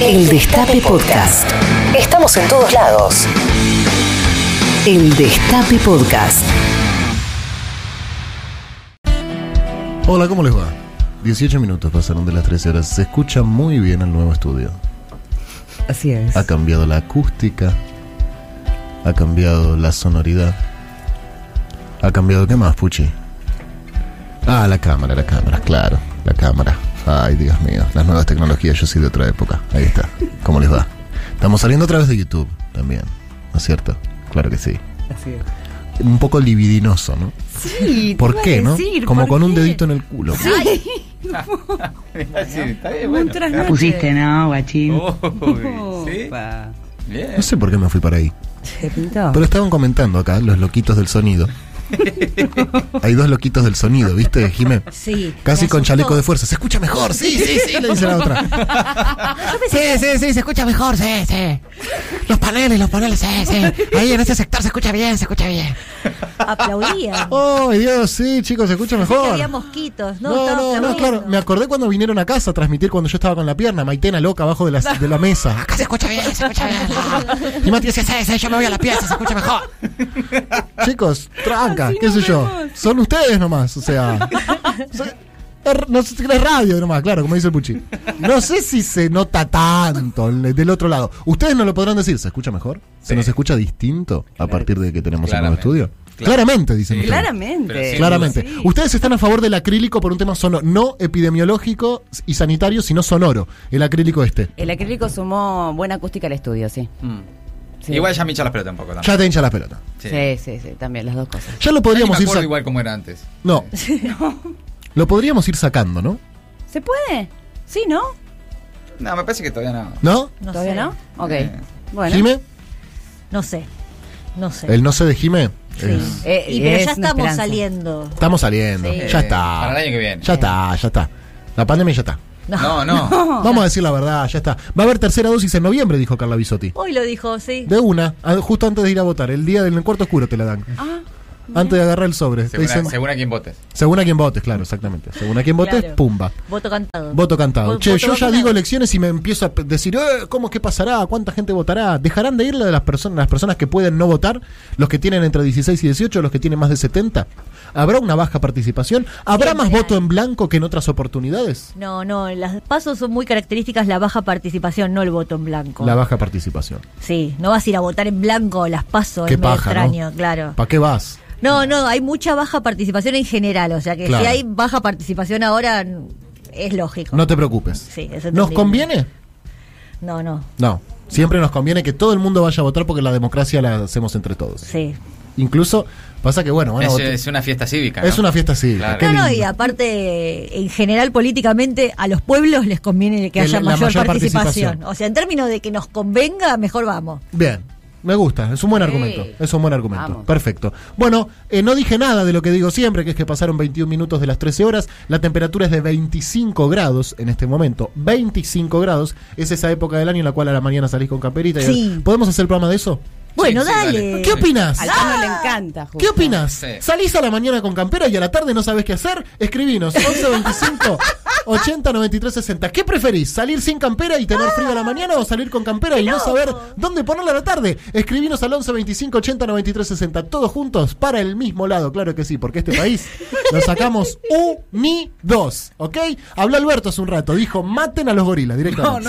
El Destape Podcast. Estamos en todos lados. El Destape Podcast. Hola, ¿cómo les va? 18 minutos pasaron de las 13 horas. Se escucha muy bien el nuevo estudio. Así es. Ha cambiado la acústica. Ha cambiado la sonoridad. Ha cambiado, ¿qué más, Puchi? Ah, la cámara, la cámara, claro. La cámara. Ay, Dios mío. Las nuevas tecnologías, yo soy de otra época. Ahí está. ¿Cómo les va? Estamos saliendo a través de YouTube también. ¿No es cierto? Claro que sí. Así es. Un poco libidinoso, ¿no? Sí, ¿Por qué, no? Como con un dedito en el culo. Sí, está bien, Un bueno. Pusiste, ¿no, guachín? Uy, ¿sí? No sé por qué me fui para ahí. Pero estaban comentando acá los loquitos del sonido. Hay dos loquitos del sonido, ¿viste, Jimé? Sí. Casi con chaleco de fuerza. Se escucha mejor, sí, sí, sí, le dice la otra. Sí, sí, sí, se escucha mejor, sí, sí. Los paneles, los paneles, sí, sí. Ahí en ese sector se escucha bien, se escucha bien. Aplaudía. Oh, Dios, sí, chicos, se escucha Que mejor. había mosquitos. No, No, no, no, claro. Me acordé cuando vinieron a casa a transmitir cuando yo estaba con la pierna, Maitena loca abajo de la, de la mesa. Acá se escucha bien, se escucha bien. Y Mati decía, sí, sí, yo me voy a la pieza, se escucha mejor. Chicos, tranca, qué sé yo. Son ustedes nomás, o sea. son- es- no sé, es radio nomás, claro, como dice el Puchi. No sé si se nota tanto el- del otro lado. Ustedes no lo podrán decir, ¿se escucha mejor? ¿Se Sí. nos escucha distinto a partir de que tenemos el nuevo estudio? Claro. Claramente, dicen Sí. ustedes. Claramente. Sí. Claramente. Sí. Ustedes están a favor del acrílico por un tema sonoro, no epidemiológico y sanitario, sino sonoro. El acrílico este. El acrílico sumó buena acústica al estudio, sí. Mm. Sí. Igual ya me hincha las pelotas un poco también. Ya te hincha la pelota. Sí. Sí, sí, sí, también las dos cosas. Ya lo podríamos ir acuerdo sa- igual como era antes. No. Lo podríamos ir sacando, ¿no? ¿Se puede? Sí, ¿no? No, me parece que todavía no. ¿No? No ¿Todavía sé. no? Ok. Eh. Bueno. Jime, No sé. No sé. el no sé de Jime. Sí. es- Eh, y pero es ya una estamos esperanza. saliendo. Estamos saliendo. Sí. Ya está. para el año que viene. Ya está, ya está. La pandemia ya está. No, no. Vamos a decir la verdad, ya está. Va a haber tercera dosis en noviembre, dijo Carla Bisotti. Hoy lo dijo, sí. De una, a- justo antes de ir a votar. El día del cuarto oscuro te la dan. Ah, Antes de agarrar el sobre. Según, a, según a quien votes. según a quien votes, claro, exactamente. Según a quien votes, Claro. pumba. Voto cantado. Voto cantado. Vo- che, voto yo ya digo elecciones y me empiezo a decir, eh, ¿cómo qué pasará? ¿Cuánta gente votará? ¿Dejarán de ir la de las personas, las personas que pueden no votar? ¿Los que tienen entre 16 y 18? ¿Los que tienen más de 70? ¿Habrá una baja participación? ¿Habrá más voto en blanco que en otras oportunidades? No, no, las pasos son muy características la baja participación, no el voto en blanco. La baja participación. Sí, no vas a ir a votar en blanco las pasos, Qué es medio paja, ¿no? extraño, claro. ¿Para qué vas? No, no, hay mucha baja participación en general, o sea que Claro. si hay baja participación ahora es lógico. No te preocupes. Sí, es ¿Nos conviene? No, no, No. Siempre nos conviene que todo el mundo vaya a votar porque la democracia la hacemos entre todos. sí. Incluso pasa que, bueno, Es, una fiesta cívica. ¿no? Es una fiesta cívica. Claro. No, no, y aparte, en general, políticamente, a los pueblos les conviene que Que haya la- la mayor, mayor participación. participación. O sea, en términos de que nos convenga, mejor vamos. Bien, me gusta, es un buen Sí. argumento. Es un buen argumento. Vamos. Perfecto. Bueno, eh, no dije nada de lo que digo siempre, que es que pasaron 21 minutos de las 13 horas. La temperatura es de 25 grados en este momento. 25 grados. Es esa época del año en la cual a la mañana salís con camperita. y- Sí. ¿Podemos hacer el programa de eso? Bueno, sí, dale. dale. ¿Qué opinas? al Tano le encanta, justo. ¿Qué opinas? Sí. ¿Salís a la mañana con campera y a la tarde no sabes qué hacer? Escribinos 11 25 80 93 60. ¿Qué preferís? ¿Salir sin campera y tener frío a la mañana o salir con campera y no saber dónde ponerla a la tarde? Escribinos al 11 25 80 93 60. Todos juntos para el mismo lado, claro que sí, porque este país lo sacamos unidos, ¿ok? Habló Alberto hace un rato, dijo maten a los gorilas directamente.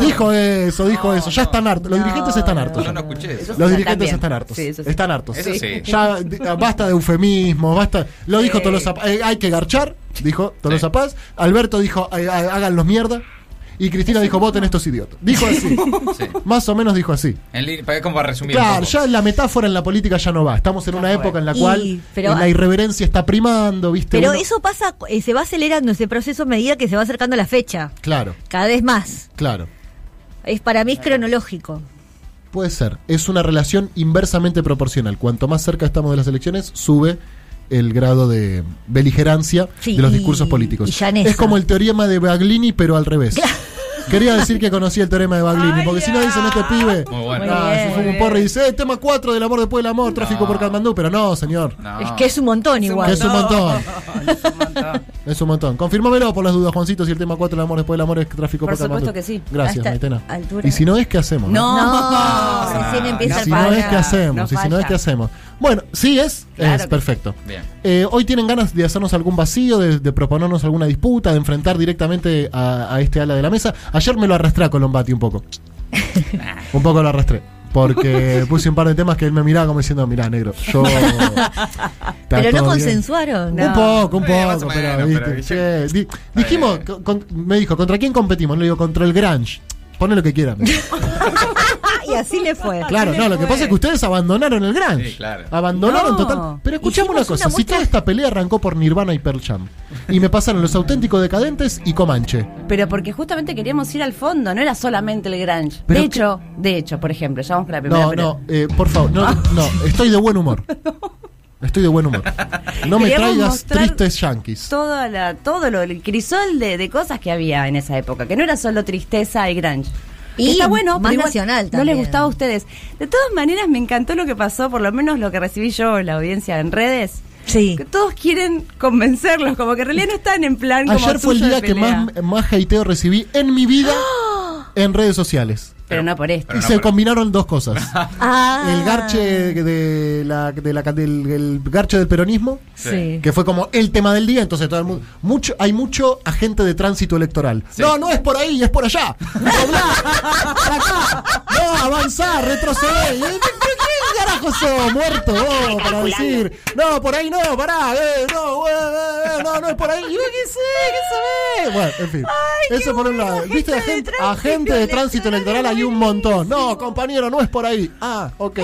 Dijo eso, dijo eso. Ya están hartos. Los dirigentes están hartos. Yo no escuché eso. Los dirigentes también. están hartos. Sí, eso sí. Están hartos. Eso sí. Ya basta de eufemismo, basta. Lo dijo Tolosa eh, hay que garchar, dijo Tolosa Sí. Paz. Alberto dijo, háganlos mierda. Y Cristina dijo, voten estos idiotas. Dijo así. Sí. Más o menos dijo así. En como para resumir. Claro, ya la metáfora en la política ya no va. Estamos en una época en la Y- cual pero- la irreverencia está primando, ¿viste? Pero Uno- eso pasa, eh, se va acelerando ese proceso a medida que se va acercando la fecha. Claro, Cada vez más. claro. Es para mí es cronológico. Puede ser. Es una relación inversamente proporcional. Cuanto más cerca estamos de las elecciones, sube el grado de beligerancia Sí, de los y- discursos políticos. y. Es como el teorema de Baglini, pero al revés. Quería decir que conocí el teorema de Baglini, porque si no dicen este pibe. Muy bueno. se fue un porro y dice, eh, tema 4 del amor después del amor, tráfico No. por Katmandú, pero no, señor. No. Es que es un montón Que igual. es un montón. Es un montón. Es un montón. Confirmámelo por las dudas, Juancito, si el tema 4 del amor después del amor es tráfico Por por Katmandú. supuesto que sí. Gracias, Maitena. altura. Y si no es, ¿qué hacemos? No, No, recién empieza el si no es, ¿qué hacemos? No y si no es. ¿qué hacemos? Bueno, sí es, Claro es que perfecto. Bien. Eh, hoy tienen ganas de hacernos algún vacío, de, de proponernos alguna disputa, de enfrentar directamente a, a este ala de la mesa. Ayer me lo arrastré a Colombati un poco. un poco lo arrastré. Porque puse un par de temas que él me miraba como diciendo, mirá, negro, yo... Pero no todo bien". consensuaron. No. Un poco, un poco, pero, menos, ¿viste? pero, ¿viste? Che, di- dijimos, con- con- me dijo, ¿contra quién competimos? Le digo, contra el Grange. Pone lo que quieran. Y así le fue. Claro, no, lo que pasa es que ustedes abandonaron el Grange. Sí, claro. Abandonaron No. total. Pero escuchame una Hicimos cosa, una si muestra- toda esta pelea arrancó por Nirvana y Pearl Jam. Y me pasaron los auténticos decadentes y Comanche. Pero porque justamente queríamos ir al fondo, no era solamente el Grange. Pero de hecho, de hecho, por ejemplo, ya vamos con la primera. No, pero- no, eh, por favor, no, no, estoy de buen humor. Estoy de buen humor. No me traigas tristes yankees. Toda la, todo lo, el crisol de, de cosas que había en esa época, que no era solo tristeza y grunge. Y Está bueno, más pero igual nacional No también. les gustaba a ustedes. De todas maneras, me encantó lo que pasó, por lo menos lo que recibí yo en la audiencia en redes. Sí. Que todos quieren convencerlos, como que en realidad no están en plan como Ayer fue el día que más, más hateo recibí en mi vida en redes sociales. Pero no por esto. Y no, se combinaron dos cosas. Ah. El garche de la, de la- del el garche del peronismo, Sí. que fue como el tema del día, entonces todo el mundo, mucho, hay mucho agente de tránsito electoral. Sí. No, no es por ahí, es por allá. Doblá, acá. No, avanzar, retroceder. ¿Y ¿Qué carajo sos, muerto vos, para decir? No, por ahí no, pará, eh, no, eh, eh, no, no es por ahí. Yo qué sé, qué se ve. Bueno, en fin. Eso por un lado. ¿Viste? Agente, agente de tránsito electoral hay un montón. No, compañero, no es por ahí. Ah, ok.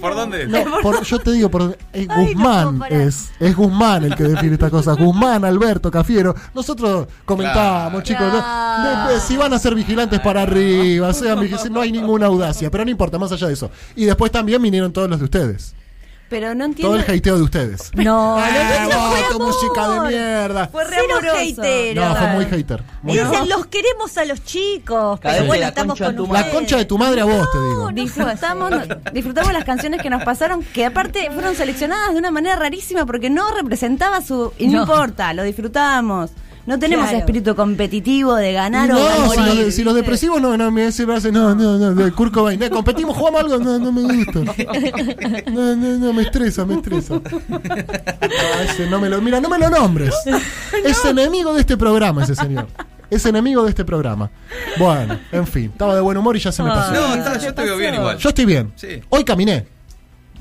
¿Por dónde? No, por- yo te digo, por, Ay, no Guzmán es, es Guzmán el que define estas cosas. Guzmán, Alberto, Cafiero. Nosotros comentamos, Claro. chicos, si van a ser vigilantes para arriba, sean vigilantes, no hay ninguna audacia, pero no importa, más allá de eso. Y después también vinieron todos los de ustedes. Pero no Todo entiendo. el hateo de ustedes. No, Ah, nuestro fue tu música de mierda. Fue re Cero amoroso. hater. No, fue muy hater. Muy Dicen, los queremos a los chicos. Cada Pero bueno, la estamos con tu La concha de tu madre a vos, te digo. Disfrutamos, disfrutamos las canciones que nos pasaron, que aparte fueron seleccionadas de una manera rarísima porque no representaba su. Y no, No. importa, lo disfrutamos. No tenemos Claro. espíritu competitivo de ganar o de No, si morir, los, de- si los depresivos no, no, me se me hace, no, no, no, de Kurt Cobain, eh, competimos, jugamos algo, no, no me gusta. No, no, no, me estresa, me estresa. No, ese no me lo, mira, no me lo nombres. Es enemigo de este programa ese señor. Es enemigo de este programa. Bueno, en fin, estaba de buen humor y ya se me pasó. No, está, yo te veo bien igual. Yo estoy bien. Sí. Hoy caminé.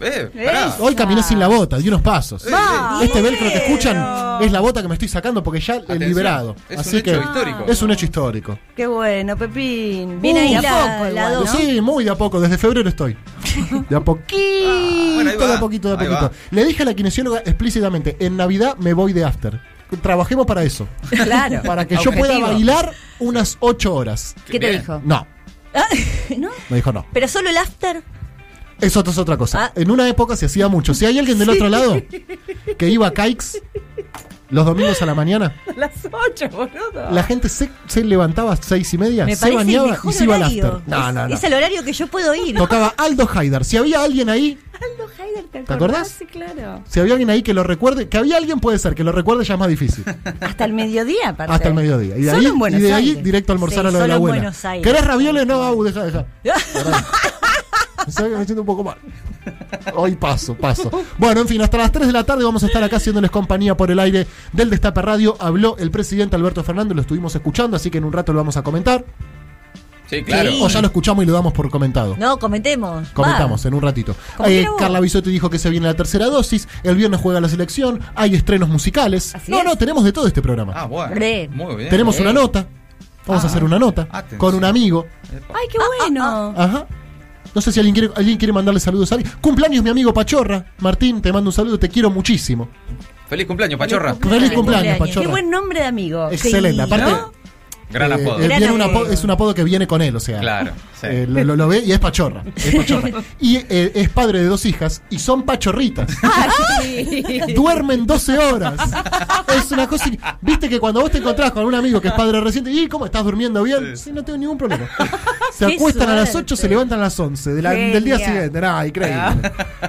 Eh, pará. Hoy caminé sin la bota, di unos pasos. Va. Este velcro que escuchan es la bota que me estoy sacando porque ya he liberado. es un Así hecho que histórico. es un hecho histórico. Qué bueno, Pepín. Viene ahí de a poco, la igual, dos. ¿no? Sí, muy de a poco, desde febrero estoy. De a poquito, bueno, ahí va, de a poquito, de a poquito. Le dije a la kinesióloga explícitamente, en Navidad me voy de after. Trabajemos para eso. Claro. Para que yo pueda bailar unas ocho horas. ¿Qué te Bien. dijo? No, ¿No? me dijo no. Pero solo el after. Eso es otra cosa. Ah. En una época se hacía mucho. Si hay alguien del otro lado que iba a Kikes los domingos a la mañana, Las ocho, boludo. la gente se, se levantaba a seis y media, Me se bañaba y se iba al after. No, es, no, no. es el horario que yo puedo ir. Tocaba Aldo Haidar. Si había alguien ahí, Aldo Heider, ¿te, ¿Te acordás? Sí, claro. si había alguien ahí que lo recuerde, que había alguien puede ser, que lo recuerde ya es más difícil. Hasta el mediodía, aparte. Hasta el mediodía. Y de Solo ahí, en Buenos y de ahí directo a almorzar Sí, a lo de la abuela. ¿Querés ravioles? No, deja, deja. Pará. Me sabe que me siento un poco mal. Hoy paso, paso. Bueno, en fin, hasta las 3 de la tarde vamos a estar acá haciéndoles compañía por el aire del Destape Radio. Habló el presidente Alberto Fernández, lo estuvimos escuchando, así que en un rato lo vamos a comentar. Sí, claro. Sí. O ya lo escuchamos y lo damos por comentado. No, comentemos. Comentamos en un ratito. Eh. Carla Bisotti dijo que se viene la tercera dosis. El viernes juega la selección. Hay estrenos musicales. Así no, es. no, tenemos de todo este programa. Ah, bueno. Re. Muy bien. tenemos una nota. Vamos a Ah, hacer una nota atención. con un amigo. Ay, qué bueno. Ajá. No sé si alguien quiere, alguien quiere mandarle saludos a alguien. Cumpleaños mi amigo Pachorra. Martín, te mando un saludo, te quiero muchísimo. Feliz cumpleaños, Pachorra. Feliz cumpleaños, cumpleaños. Pachorra. Qué buen nombre de amigo. Excelente. Sí, Aparte, ¿no? Gran Eh, apodo. eh, Gran viene un apodo. apodo- es un apodo que viene con él, o sea. Claro, sí. eh, lo, lo- lo ve y es pachorra. es pachorra. y eh, es padre de dos hijas y son pachorritas. Duermen 12 horas. Es una cosa. Viste que cuando vos te encontrás con un amigo que es padre reciente, ¿y cómo estás durmiendo bien? Sí, no tengo ningún problema. Se Qué acuestan a las suerte. 8, se levantan a las 11 de la- del día siguiente. Nah, increíble.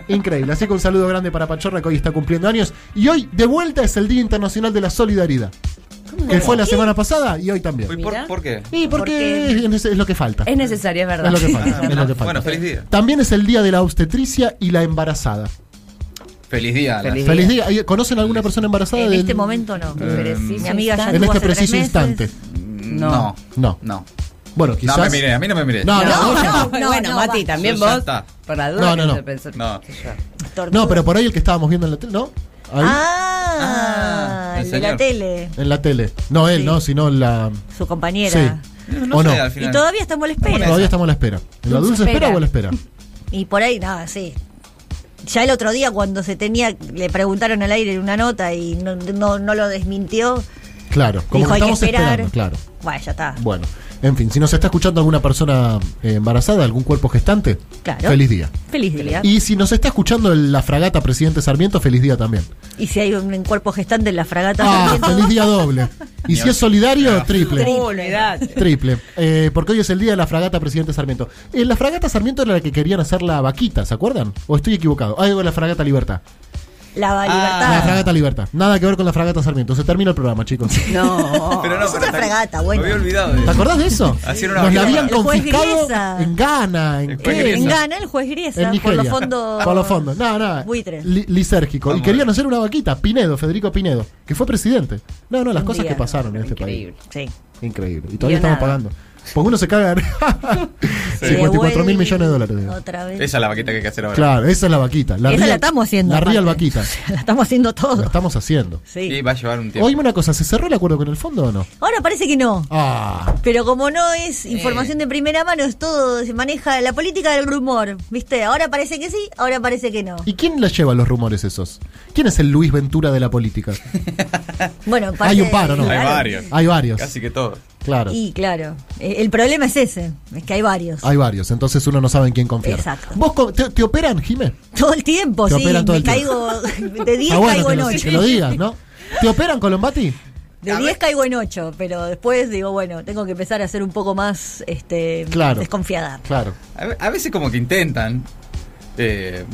Increíble. Así que un saludo grande para Pachorra que hoy está cumpliendo años. Y hoy, de vuelta, es el Día Internacional de la Solidaridad. Que fue la semana pasada y hoy también. Uy, ¿por, Mira. ¿Por qué? Y porque es, es lo que falta. Es necesario, es verdad. Es lo que falta. es lo que falta. Bueno, feliz día. También es el día de la obstetricia y la embarazada. Feliz día. Feliz Feliz día. ¿Hay- ¿Conocen alguna persona embarazada? En de- este momento no. Eh, Mi amiga ya En este preciso instante. No. No. No. No. Bueno, quizás. me mire, a mí no me mire. No, no, No, no, no. bueno, no, Mati, también vos. está. Por la duda. No, no, no. No. No, pero por ahí el que estábamos viendo en la tele, ¿no? Ahí, Ah, Ah, el el de la tele, en la tele. No él, Sí. no, sino la. su compañera. Sí. No ¿O sé, no? al Y todavía estamos a la espera. Todavía estamos a la espera. ¿En la Dulce espera espera. o a la espera? Y por ahí, nada, sí. Ya el otro día cuando se tenía, le preguntaron al aire en una nota y no, no, no lo desmintió, Claro, como dijo que estamos esperar. esperando, claro. Bueno, ya está. Bueno, en fin, si nos está escuchando alguna persona eh, embarazada, algún cuerpo gestante, Claro. feliz día. Feliz día. Y si nos está escuchando el- la fragata Presidente Sarmiento, feliz día también. Y si hay un, un cuerpo gestante en la fragata, Ah, Sarmiento, feliz día doble. Y si es solidario, triple. Olvidate. Triple. Eh, porque hoy es el día de la fragata Presidente Sarmiento. Eh, la fragata Sarmiento era la que querían hacer la vaquita, ¿se acuerdan? ¿O estoy equivocado? Ah, digo, la fragata Libertad. La Ah. La libertad. fragata Libertad. Nada que ver con la fragata Sarmiento. Se termina el programa, chicos. No. Pero no, Es pero está- fragata, bueno. Me había olvidado de ¿Te acordás de eso? Una Nos la habían confiscado en Ghana, en qué? En Ghana, el juez Griesa, En por los fondos. Por los fondos. No, no. Buitres. Li- lisérgico. Vamos y querían hacer una vaquita. Pinedo, Federico Pinedo, que fue presidente. No, no, las Un cosas día. que pasaron en este Increíble. país. Sí. Increíble. Y todavía estamos nada. pagando. Porque uno se caga en 54 mil millones de dólares. digo. Otra vez. Esa es la vaquita que hay que hacer ahora. Claro, esa es la vaquita. La Esa real- la estamos haciendo. La real aparte. vaquita. O sea, la estamos haciendo La todo. estamos haciendo. Sí. Y va a llevar un tiempo. Oíme una cosa, ¿se cerró el acuerdo con el fondo o no? Ahora parece que no. Ah, Pero como no es información de primera mano, es todo, se maneja la política del rumor, ¿viste? Ahora parece que sí, ahora parece que no. ¿y quién la lleva los rumores esos? ¿Quién es el Luis Ventura de la política? Bueno, Hay parte- un par, ¿o no? Hay varios. Hay varios. Casi que todo. Claro. Y claro, eh, el problema es ese, es que hay varios. Hay varios, entonces uno no sabe en quién confiar. Exacto. ¿Vos te, te operan, Jimé? Todo el tiempo, Te sí, operan todo me el tiempo. caigo, de 10 Ah, bueno, caigo en lo, 8. que lo digas, ¿no? ¿Te operan, Colombati? De 10 caigo en 8, pero después digo, bueno, tengo que empezar a ser un poco más este, Claro. desconfiada. Claro. A veces como que intentan. eh,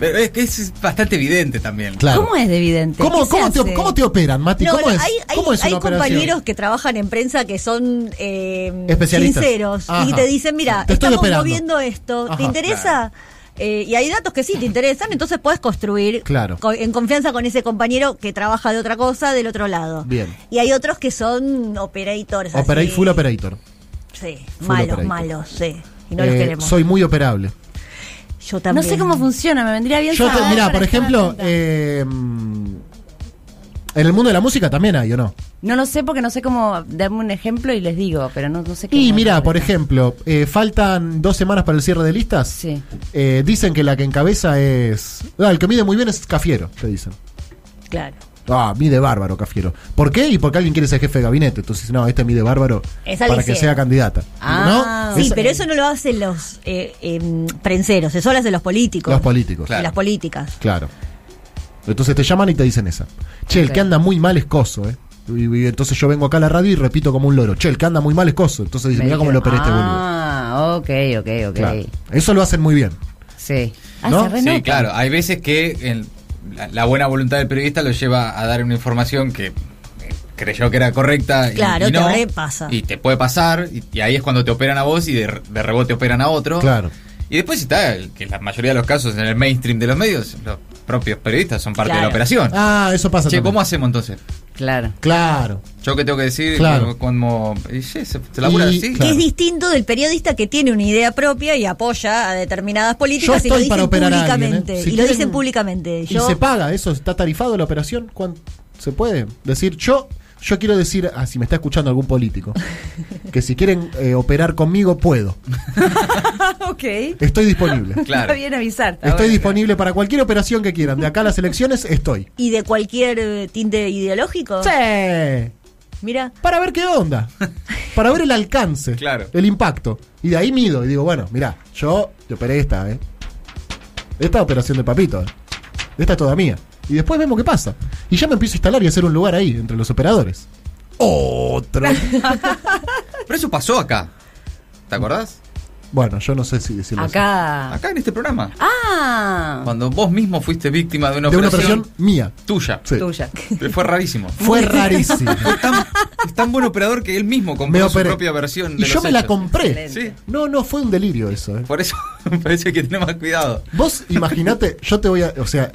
pero es que es bastante evidente también. Claro. ¿Cómo es de evidente? ¿Cómo, ¿Qué se cómo te, cómo te operan, Mati? No, ¿Cómo no, es? hay, hay- ¿Cómo es hay una operación? compañeros que trabajan en prensa que son eh, Especialistas. sinceros Ajá. y te dicen, mira, Te estamos operando. moviendo esto, Ajá. ¿te interesa? Eh, y hay datos que sí te interesan, entonces puedes construir Claro. co- en confianza con ese compañero que trabaja de otra cosa del otro lado. Bien. Y hay otros que son operators. Opera- así. full operator. Sí, Full malos, operator. malos, sí. Y no los Eh, queremos. soy muy operable. Yo No sé cómo funciona, me vendría bien Yo, te- saber mirá, para por ejemplo, eh, en el mundo de la música también hay, ¿o no? No lo sé porque no sé cómo darme un ejemplo y les digo, pero no, no sé qué. Y mira, por ejemplo, eh, faltan dos semanas para el cierre de listas. Sí. Eh, dicen que la que encabeza es. Ah, el que mide muy bien es Cafiero, te dicen. Claro. Ah, mide bárbaro, Cafiero. ¿Por qué? Y porque alguien quiere ser jefe de gabinete. Entonces, no, este mide bárbaro Es para que sea candidata. Ah, ¿No? Sí, Es- pero eso no lo hacen los eh, em, prenseros, eso lo hacen los políticos. Los políticos. Y Claro. las políticas. Claro. Entonces te llaman y te dicen esa. Che, el que anda muy mal es coso, ¿eh? Y, y entonces yo vengo acá a la radio y repito como un loro. Che, el que anda muy mal es coso. Entonces dice, Me mira cómo lo operé este boludo. Ah, ok, ok, ok. Claro. Eso lo hacen muy bien. Sí. Ah, ¿No? renota. Sí, claro. Hay veces que en- la, la buena voluntad del periodista lo lleva a dar una información que eh, creyó que era correcta y- Claro, y, te no. repasa. Y te puede pasar. Y, y ahí es cuando te operan a vos y de, de rebote operan a otro. Claro. Y después está, el- que la mayoría de los casos en el mainstream de los medios, los propios periodistas son parte de la operación. Ah, eso pasa che, también. ¿cómo hacemos entonces? Claro. Claro. Yo qué tengo que decir Claro. como... y sí, se, se labura Y- así. Claro. Que es distinto del periodista que tiene una idea propia y apoya a determinadas Yo políticas y lo estoy dicen para operar a alguien, públicamente. ¿eh? Si y lo dicen públicamente. ¿Y se paga eso? ¿Está tarifado la operación? ¿Cuán- ¿Se puede decir? Yo yo quiero decir, ah, si me está escuchando algún político, que si quieren eh, operar conmigo, puedo. ok. Estoy disponible. Claro. Está bien avisar. está Estoy bueno. disponible para cualquier operación que quieran. De acá a las elecciones, estoy. ¿Y de cualquier eh, tinte ideológico? Sí. Mira, para ver qué onda. Para ver el alcance. Claro. El impacto. Y de ahí mido y digo, bueno, mira, yo te operé esta, ¿eh? Esta operación de papito, ¿eh? Esta es toda mía. Y después vemos qué pasa. Y ya me empiezo a instalar y a hacer un lugar ahí, entre los operadores. Otro. Pero eso pasó acá. ¿Te acordás? bueno, yo no sé si decirlo así. Acá. Acá en este programa. Ah. Cuando vos mismo fuiste víctima de una De una operación mía. tuya. Sí. Tuya. Fue rarísimo. Fue rarísimo. Fue tan, es tan buen operador que él mismo compró su propia versión. y de yo los me la compré. Sí. No, no, fue un delirio eso, ¿eh? Por eso me parece que tenés más cuidado. Vos imaginate, yo te voy a, o sea,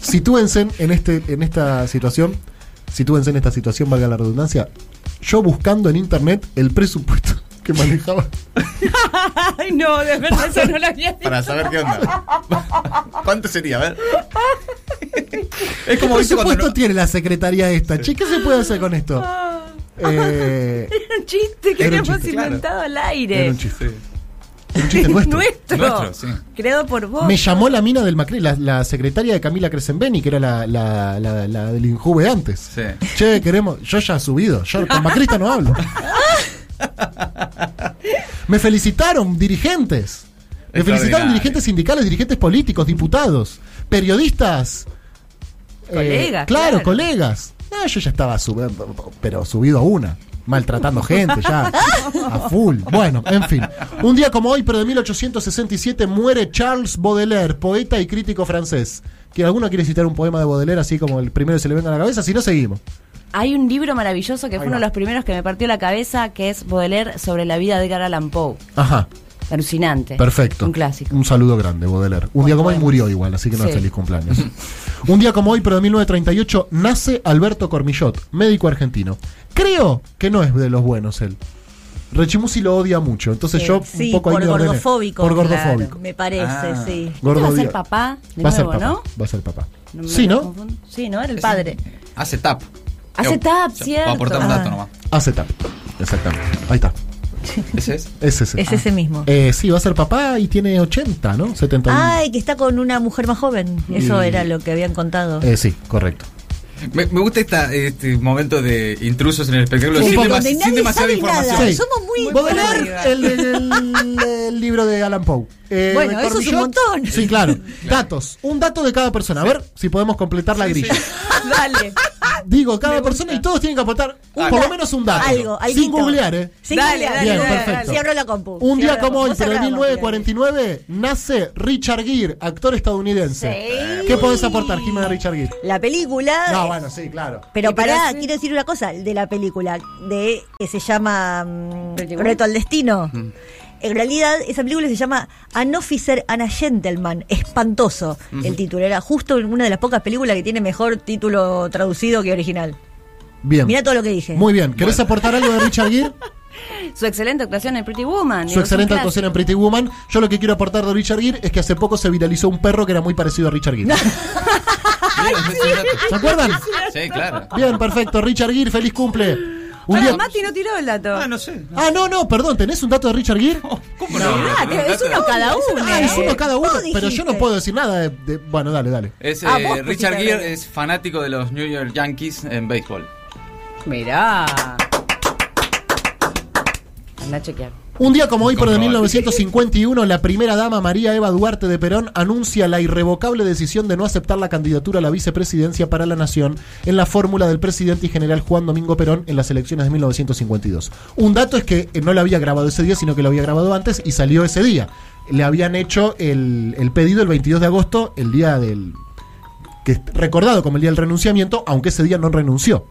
sitúense en este, en esta situación, sitúense en esta situación, valga la redundancia, yo buscando en internet el presupuesto que manejaba. Ay, no, de verdad, eso no lo había dicho. Para saber qué onda. ¿Cuánto sería? A ver. Es como ¿Qué presupuesto no- tiene la secretaría esta? Che, ¿qué se puede hacer con esto? Eh, Era un chiste que habíamos chiste, claro. inventado al aire. era un chiste. Un chiste nuestro. Nuestro. Nuestro, sí. Creado por vos. Me llamó la mina del Macri, la, la secretaria de Camila Crescenbeni, que era la, la, la, la del Injuve antes. Sí. Che, queremos. Yo ya he subido. Yo con Macrista no hablo. Me felicitaron dirigentes. Me felicitaron dirigentes sindicales, dirigentes políticos, diputados, periodistas. eh, Colegas, claro, claro. colegas. No, yo ya estaba subido, pero subido a una. Maltratando gente ya. A full. Bueno, en fin. Un día como hoy, pero de 1867, muere Charles Baudelaire, poeta y crítico francés. Que alguno quiere citar un poema de Baudelaire así como el primero que se le venga a la cabeza, si no seguimos. Hay un libro maravilloso que Ahí fue uno de los primeros que me partió la cabeza, que es Baudelaire sobre la vida de Edgar Allan Poe. Ajá. Alucinante. Perfecto. Un clásico. Un saludo grande, Baudelaire. Un día como hoy murió igual, así que no Sí. feliz cumpleaños. Un día como hoy, pero de 1938, nace Alberto Cormillot, médico argentino. Creo que no es de los buenos él. Rechimusi lo odia mucho, entonces yo sí, un poco ahí por gordofóbico. Por claro, gordofóbico. me parece, Ah. sí. Gordo ¿Este va a ser papá? De Va a ser nuevo, papá. ¿no? Va a ser papá. No sí, ¿no? confundo. Sí, ¿no? Era el padre. Hace tap. Hace Eh, tap, cierto. Voy a aportar un dato Ah. nomás. Hace tap. Exactamente. Ahí está. Ese es. Es ese. Es ese mismo. Eh, sí, va a ser papá y tiene 80, ¿no? 71. Ay, que está con una mujer más joven. Eso Y- era lo que habían contado. Eh, sí, correcto. Me, me gusta esta, este momento de intrusos en el espectáculo Un sin, poco. demas- Donde sin nadie demasiada sabe información. nada. Sí. Somos muy- Baudelaire, el, el- el libro de Alan Poe. Eh, Bueno, eso es un montón. Sí, claro. Datos. Un dato de cada persona. A ver si podemos completar la grilla. Dale. Digo, cada persona y todos tienen que aportar por lo menos un dato. Algo, Sin googlear, ¿eh? Sin Dale, googlear. dale, Bien, dale, perfecto. Cierro la compu. Un día como hoy, pero en Vos cerrá, 1949, nace Richard Gere, actor estadounidense. Sí. ¿Qué podés aportar, Jimena Richard Gere? La película. No, bueno, sí, claro. Pero pará, sí. quiero decir una cosa de la película, de que se llama mm. Reto al Destino. En realidad, esa película se llama An Officer and a Gentleman. Espantoso el título. Era justo una de las pocas películas que tiene mejor título traducido que original. Bien. Mira todo lo que dije. Muy bien. ¿Querés Bueno. aportar algo de Richard Gere? Su excelente actuación en Pretty Woman. Su un excelente clásico. actuación en Pretty Woman. Yo lo que quiero aportar de Richard Gere es que hace poco se viralizó un perro que era muy parecido a Richard Gere. ¿Se acuerdan? Sí, claro. Bien, perfecto. Richard Gere, feliz cumple. Un día... Mati no tiró el dato. Ah, no sé. Ah, no, no, perdón. ¿Tenés un dato de Richard Gere? ¿Cómo no? Ah, ¿Tenés un es uno cada uno. Ah, es uno cada uno. Pero yo no puedo decir nada de... de- Bueno, dale, dale. Es, Ah, eh, Richard Gere es fanático de los New York Yankees en béisbol. Mirá. Anda a chequear. Un día como hoy, pero de Comprobable. 1951, la primera dama María Eva Duarte de Perón anuncia la irrevocable decisión de no aceptar la candidatura a la vicepresidencia para la nación en la fórmula del presidente y general Juan Domingo Perón en las elecciones de 1952. Un dato es que eh, no lo había grabado ese día, sino que lo había grabado antes y salió ese día. Le habían hecho el, el pedido el 22 de agosto, el día del... que es recordado como el día del renunciamiento, aunque ese día no renunció.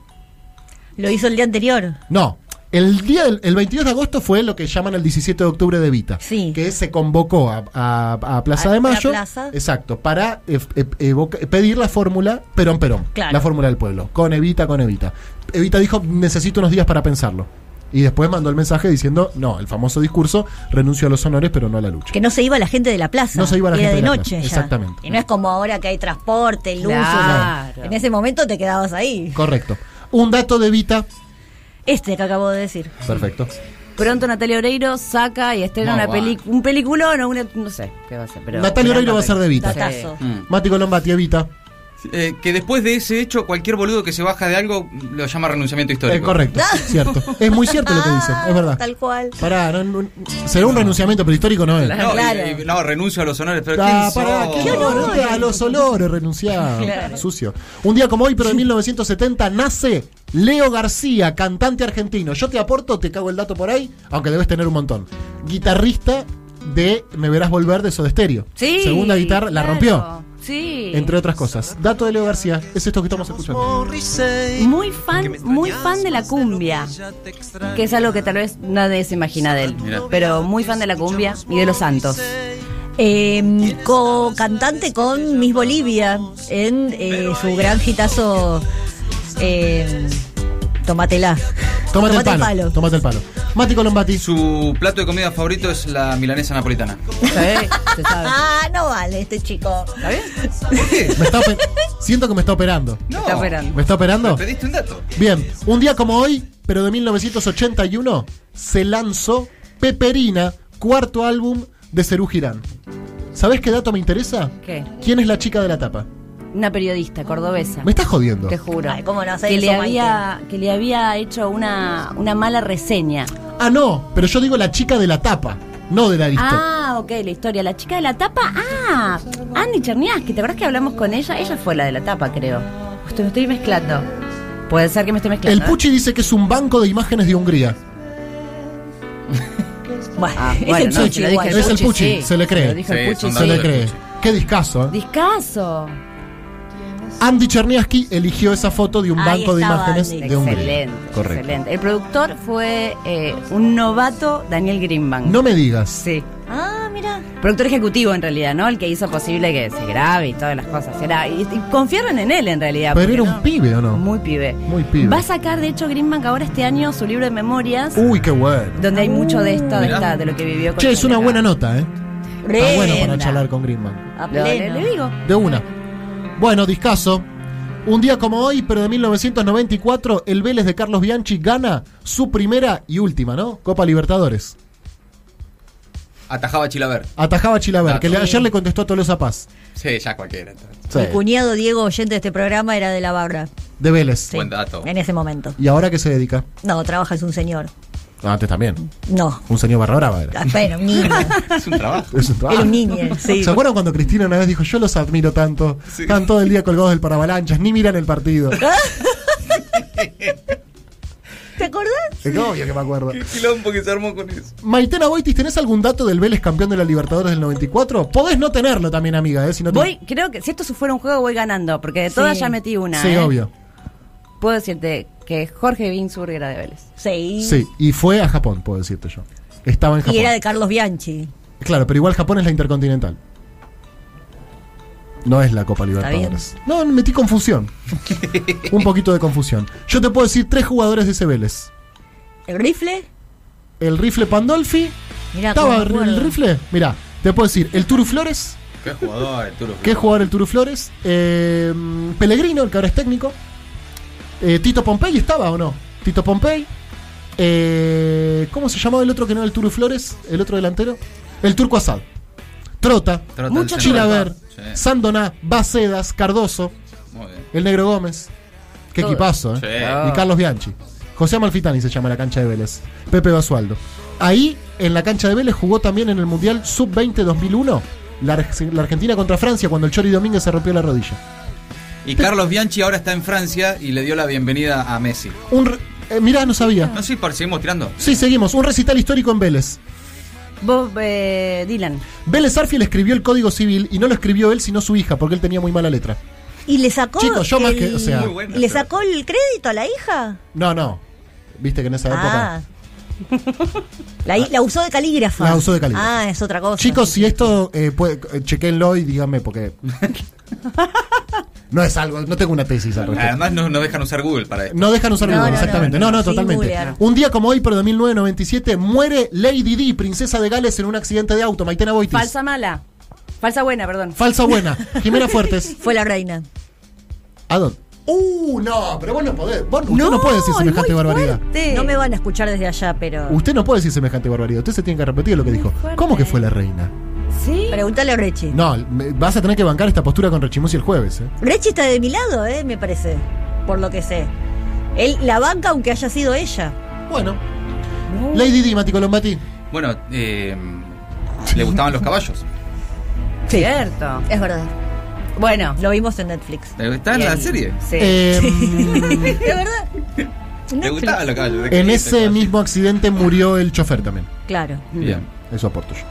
Lo hizo el día anterior. No. El día del el 22 de agosto fue lo que llaman el 17 de octubre de Vita. Sí. Que se convocó a, a- a Plaza A de la Mayo. plaza. Exacto. Para evoca- pedir la fórmula Perón Perón. Claro. La fórmula del pueblo. Con Evita, con Evita. Evita dijo, necesito unos días para pensarlo. Y después mandó el mensaje diciendo, no, el famoso discurso, renuncio a los honores, pero no a la lucha. Que no se iba la gente de la plaza. No se iba la Era gente de de la noche plaza, ya. exactamente. Y no es como ahora que hay transporte, luz. Claro. En ese momento te quedabas ahí. Correcto. Un dato de Evita. Este que acabo de decir. Perfecto. Pronto Natalia Oreiro saca y estrena No, una va. peli un peliculón o una. No sé qué va a ser. Pero Natalia Oreiro va a ser de Evita. Datazo. Mm. Mati Colombati, Evita. Eh, que después de ese hecho, cualquier boludo que se baja de algo lo llama renunciamiento Es histórico. correcto, cierto. Es muy cierto lo que dicen, es verdad. Tal cual. Pará, no, no- será un renunciamiento, pero histórico no es. No, Claro. y- y- no, renuncio a los honores, pero Ah, ¿quién pará, sos? ¿qué honor? a los olores renunciado. Sucio. Un día como hoy, pero en 1970, nace Leo García, cantante argentino. Yo te aporto, te cago el dato por ahí, aunque debes tener un montón. Guitarrista de Me Verás Volver de Soda Stereo. Sí. Segunda guitarra, la claro. rompió. Sí. Entre otras cosas. Dato de Leo García, es esto que estamos escuchando. Muy fan, muy fan de la cumbia. Que es algo que tal vez nadie se imagina de él. Pero muy fan de la cumbia y de los santos. Eh, co-cantante con Miss Bolivia en eh, su gran hitazo eh, Tómatela. Tómate, el Tómate palo, Tómate el palo. Mati Colombati. Su plato de comida favorito es la milanesa napolitana. Sí, se sabe. Ah, no vale este chico. ¿Está bien? Me está Siento que me está operando. No, Está operando. ¿Me está operando? pediste un dato. Bien, un día como hoy, pero de 1981, se lanzó Peperina, cuarto álbum de Cerú Girán. ¿Sabés qué dato me interesa? ¿Qué? ¿Quién es la chica de la tapa? Una periodista cordobesa. Me estás jodiendo. Te juro. Ay, ¿cómo no que eso, le había que le había hecho una, una mala reseña. Ah, no, pero yo digo la chica de la tapa, no de la lista. Ah, ok, la historia. La chica de la tapa. Ah, Andy Cherniaski. ¿Te acuerdas que hablamos con ella? Ella fue la de la tapa, creo. Justo me estoy mezclando. Puede ser que me esté mezclando. El ¿eh? Puchi dice que es un banco de imágenes de Hungría. Bueno, Ah, es bueno, el no, Puchi si lo dije igual. Es el Puchi, sí. se le cree. Sí, Se sí. le cree. Qué discazo, ¿eh? Discaso. Andy Cherniaski eligió esa foto de un Ahí banco de estaba imágenes Andy. de Hungría. Excelente. Correcto. Excelente. El productor fue eh, un novato, Daniel Greenbank. No me digas. Sí. Ah, mira. Productor ejecutivo en realidad, ¿no? El que hizo posible que se grabe y todas las cosas. Era, y, y confiaron en él en realidad. Pero era un no- pibe, ¿o no? Muy pibe. Muy pibe. Va a sacar, de hecho, Greenbank ahora este año su libro de memorias, Uy, qué bueno. donde hay mucho de esto, de, Mirá. esta, de lo que vivió con Che, es una buena nota, ¿eh? Está bueno para charlar con Lo- le, le digo. De una. Bueno, discaso. Un día como hoy, pero de 1994, el Vélez de Carlos Bianchi gana su primera y última, ¿no? Copa Libertadores. Atajaba Chilaver. Atajaba a Chilaver, que le- ayer le contestó a Tolosa Paz. Sí, ya cualquiera. Sí, Mi cuñado Diego, oyente de este programa, era de la barra de Vélez. Sí. Buen dato. en ese momento. ¿Y ahora qué se dedica? No, trabaja, es un señor. Ah, Antes también. No. Un señor barra brava era. Ah, Bueno, un niño. Es un trabajo. Es un trabajo. Era un niño, sí. ¿Se acuerdan cuando Cristina una vez dijo, yo los admiro tanto? Sí. Están todo el día colgados del paravalanchas, ni miran el partido. ¿Te acordás? Es obvio que me acuerdo. Qué quilombo que se armó con eso. Maitena Boitis, ¿tenés algún dato del Vélez campeón de la Libertadores del 94? Podés no tenerlo también, amiga, ¿eh? Si no te- Voy, creo que si esto fuera un juego voy ganando, porque de todas Sí. ya metí una. Sí, ¿eh? obvio. Puedo decirte que Jorge Binsburg era de Vélez. Sí. Sí, y fue a Japón, puedo decirte yo. Estaba en Japón. Y era de Carlos Bianchi. Claro, pero igual Japón es la Intercontinental. No es la Copa. Libertadores. No, metí confusión. Un poquito de confusión. Yo te puedo decir tres jugadores de ese Vélez. ¿El rifle? El rifle Pandolfi. Mirá, ¿Estaba el, el rifle? Mira, te puedo decir el Turu Flores. Qué jugador, Arturo. ¿Qué jugador el Turu Flores? Eh, Pellegrino, el que ahora es técnico. Eh, Tito Pompey estaba o no? Tito Pompey. Eh, ¿Cómo se llamaba el otro que no era el Turu Flores? El otro delantero. El Turco Asad. Trota. Trota. Chilaver. Sí, Sandoná. Bacedas. Cardoso. muy bien. El Negro Gómez. Qué Todo. equipazo, ¿eh? Sí. Y Carlos Bianchi. José Amalfitani se llama la cancha de Vélez. Pepe Basualdo. Ahí, en la cancha de Vélez, jugó también en el Mundial Sub-20 2001. La, la Argentina contra Francia cuando el Chori Domínguez se rompió la rodilla. Y Carlos Bianchi ahora está en Francia y le dio la bienvenida a Messi. Un re- eh, mirá, no sabía. No por- seguimos tirando. Sí, seguimos. Un recital histórico en Vélez. Bob eh, Dylan. Vélez Arfiel escribió el Código Civil y no lo escribió él, sino su hija, porque él tenía muy mala letra. ¿Y le sacó. Chicos, yo más el- que- o sea- Muy buena, ¿Le pero- sacó el crédito a la hija? No, no. Viste que en esa época. Ah. La, la usó de calígrafa. La usó de calígrafa. Ah, es otra cosa. Chicos, si esto eh, puede, eh, chequenlo y díganme, porque. no es algo, no tengo una tesis al respecto. Además no, no dejan usar Google para esto. No dejan usar No, Google, no, exactamente. no, No, no, no, sin totalmente. googlear. Un día como hoy, pero de 1997, muere Lady Di, princesa de Gales, en un accidente de auto. Maitena Boitis. Falsa mala. Falsa buena, perdón. Falsa buena. Jimena Fuertes. Fue la reina. ¿A dónde? Uh, no, pero vos no podés. Vos, usted no, No, puede decir semejante barbaridad. fuerte. No me van a escuchar desde allá, pero. Usted no puede decir semejante barbaridad. Usted se tiene que repetir lo que dijo. fuerte. ¿Cómo que fue la reina? ¿Sí? Pregúntale a Rechi. No, me- vas a tener que bancar esta postura con Rechimusi el jueves, ¿eh? Rechi está de mi lado, eh, me parece. Por lo que sé. Él la banca aunque haya sido ella. Bueno. Lady Di, Mati Colombati. Bueno, eh, le gustaban los caballos. Cierto. Es verdad. Bueno. Lo vimos en Netflix. ¿Está en la Bien. serie? Sí. Eh, ¿Es verdad? Le gustaban los caballos. ¿de en ese mismo accidente murió el chofer también. Claro. Bien. Eso aporto yo.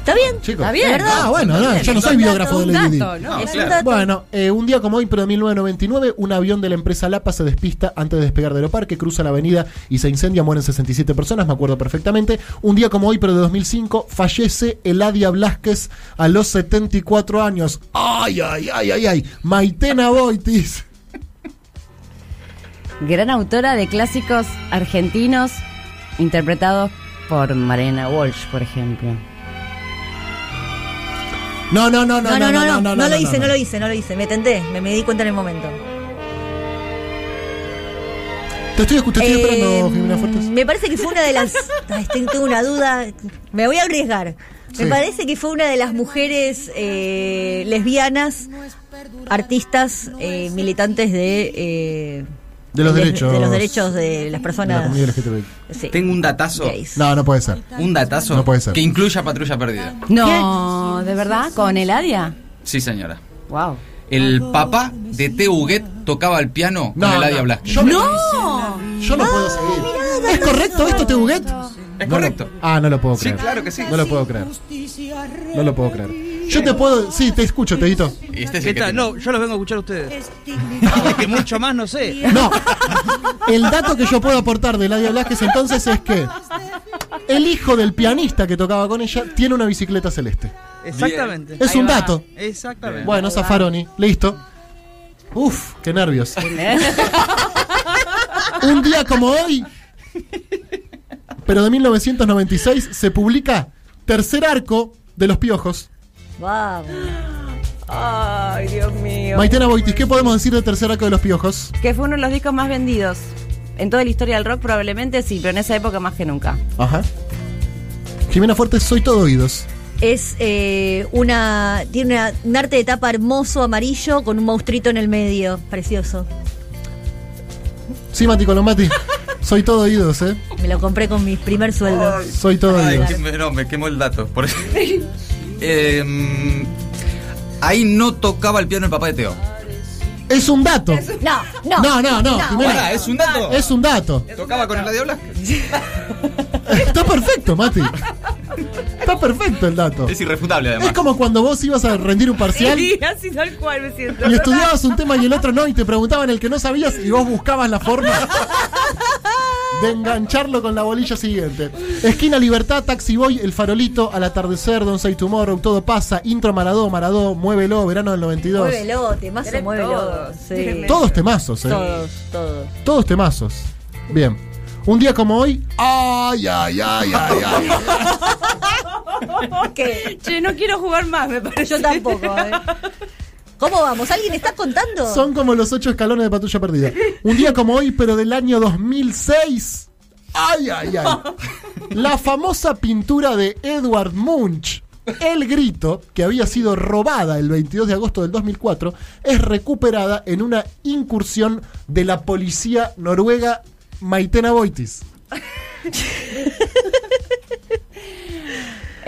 ¿Está bien? Chicos. Está bien. ¿Es verdad? Ah, bueno, no, yo no soy biógrafo de Lady Di. ¿no? No, Es un claro. Bueno, eh, un día como hoy, pero de 1999, un avión de la empresa Lapa se despista antes de despegar de Aeroparque, cruza la avenida y se incendia, mueren 67 personas, me acuerdo perfectamente. Un día como hoy, pero de 2005, fallece Eladia Blasquez a los 74 años. ¡Ay, ay, ay, ay, ay! Maitena Boitis. Gran autora de clásicos argentinos interpretados por Mariana Walsh, por ejemplo. No, no, no, No, no, no, no, no, lo hice, no lo hice, no lo hice. Me tenté, me, me di cuenta en el momento. Te estoy, te estoy Eh, esperando, Jimena Fuertes. Me parece que fue una de las. Ay, tengo tengo una duda. Me voy a arriesgar. Sí. Me parece que fue una de las mujeres eh, lesbianas, artistas, eh, militantes de. De los derechos. De los derechos de las de la personas. sí, Tengo un datazo. gays. No, no puede ser. Un datazo No puede ser. que incluya Patrulla Perdida. No, ¿de verdad? ¿Con Eladia? Sí, señora. Wow. El papá de T. Huguet tocaba el piano con No, Eladia no. Blasquez. Yo, ¡No! yo no puedo seguir. ¿Es correcto esto, Tehuguet? ¿Es No lo- correcto? ah, no lo puedo Sí, creer. claro que sí. No lo puedo creer. No lo puedo creer. Yo te puedo. Sí, te escucho, Tedito. Y este es ¿Qué el que tal? tiene. No, yo los vengo a escuchar a ustedes. Es que mucho más no sé. No. El dato que yo puedo aportar de Ladia Blasquez entonces es que el hijo del pianista que tocaba con ella tiene una bicicleta celeste. Exactamente. Es un dato. Exactamente. Bueno, Zafaroni, listo. Uf, qué nervios. Un día como hoy, pero de 1996, se publica Tercer Arco de los Piojos. Vamos. Ay, Dios mío. Maitena Boitis, ¿qué podemos decir del Tercer Arco de los Piojos? Que fue uno de los discos más vendidos. En toda la historia del rock probablemente sí, pero en esa época más que nunca. Ajá. Jimena Fuertes, soy todo oídos. Es eh, una. Tiene una- un arte de tapa hermoso, amarillo, con un monstruito en el medio. Precioso. Sí, Mati Colombati. Soy todo oídos, ¿eh? Me lo compré con mi primer sueldo. Soy todo Ay, oídos. que me, no, me quemó el dato. Por eso. Eh, ahí no tocaba el piano el papá de Teo. Es un dato. No, no. No, no, no. Pará, ¿es un dato? Es un dato. ¿Tocaba con Eladia Blasquez? Está perfecto, Mati. Está perfecto el dato. Es irrefutable Es además. como cuando vos ibas a rendir un parcial y Sí, así tal cual me siento. estudiabas un tema y el otro no, y te preguntaban el que no sabías y vos buscabas la forma de engancharlo con la bolilla siguiente. Esquina Libertad, Taxi Boy, El Farolito, Al Atardecer, Don't Say Tomorrow, Todo Pasa, Intro Maradó, Maradó, Muévelo, Verano del 92. Muévelo, temazo, muévelo. todos, Sí. Todos temazos, ¿eh? Todos, todos. Todos temazos. Bien. Un día como hoy. ¡Ay, ay, ay, ay, ay! ¿Qué? Che, no quiero jugar más, me parece. Yo tampoco, ¿eh? ¿Cómo vamos? ¿Alguien está contando? Son como los ocho escalones de patrulla perdida. Un día como hoy, pero del año 2006. ¡Ay, ay, ay! La famosa pintura de Edward Munch, El Grito, que había sido robada el 22 de agosto del 2004, es recuperada en una incursión de la policía noruega Maitena Boitis.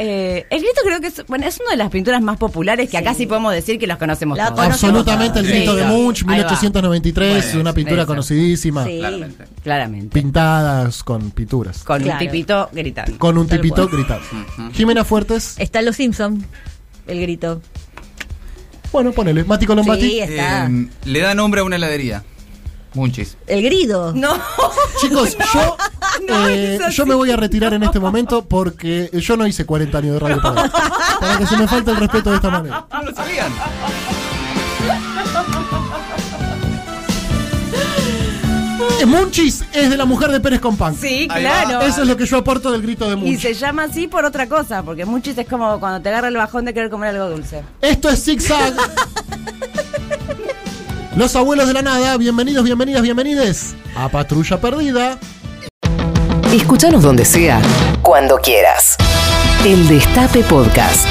Eh, el grito creo que es, bueno, es una de las pinturas más populares que acá sí podemos decir que los conocemos La todos. conocemos Absolutamente el Sí. grito de Munch, Ahí va. 1893, Bueno, una pintura conocidísima, Sí. Claramente. Claramente. pintadas con pinturas. Con Claro. un tipito gritando. Con un Tal tipito cual. gritando. Jimena Fuertes. Está en Los Simpson el grito. Bueno, ponele. Mati Colombati. Sí, está. Eh, le da nombre a una heladería. Munchis. El grido. No, Chicos, yo, No, eh, yo me voy a retirar en este momento porque yo no hice 40 años de radio para, para que se me falte el respeto de esta manera. No lo sabían. Eh, Munchis es de la mujer de Pérez Compán. sí, claro. Eso es lo que yo aporto del grito de Y Munch. se llama así por otra cosa, porque muchis es como cuando te agarra el bajón de querer comer algo dulce. Esto es Zigzag. Los abuelos de la nada, bienvenidos, bienvenidas, bienvenides a Patrulla Perdida. Escúchanos donde sea, cuando quieras. El Destape Podcast.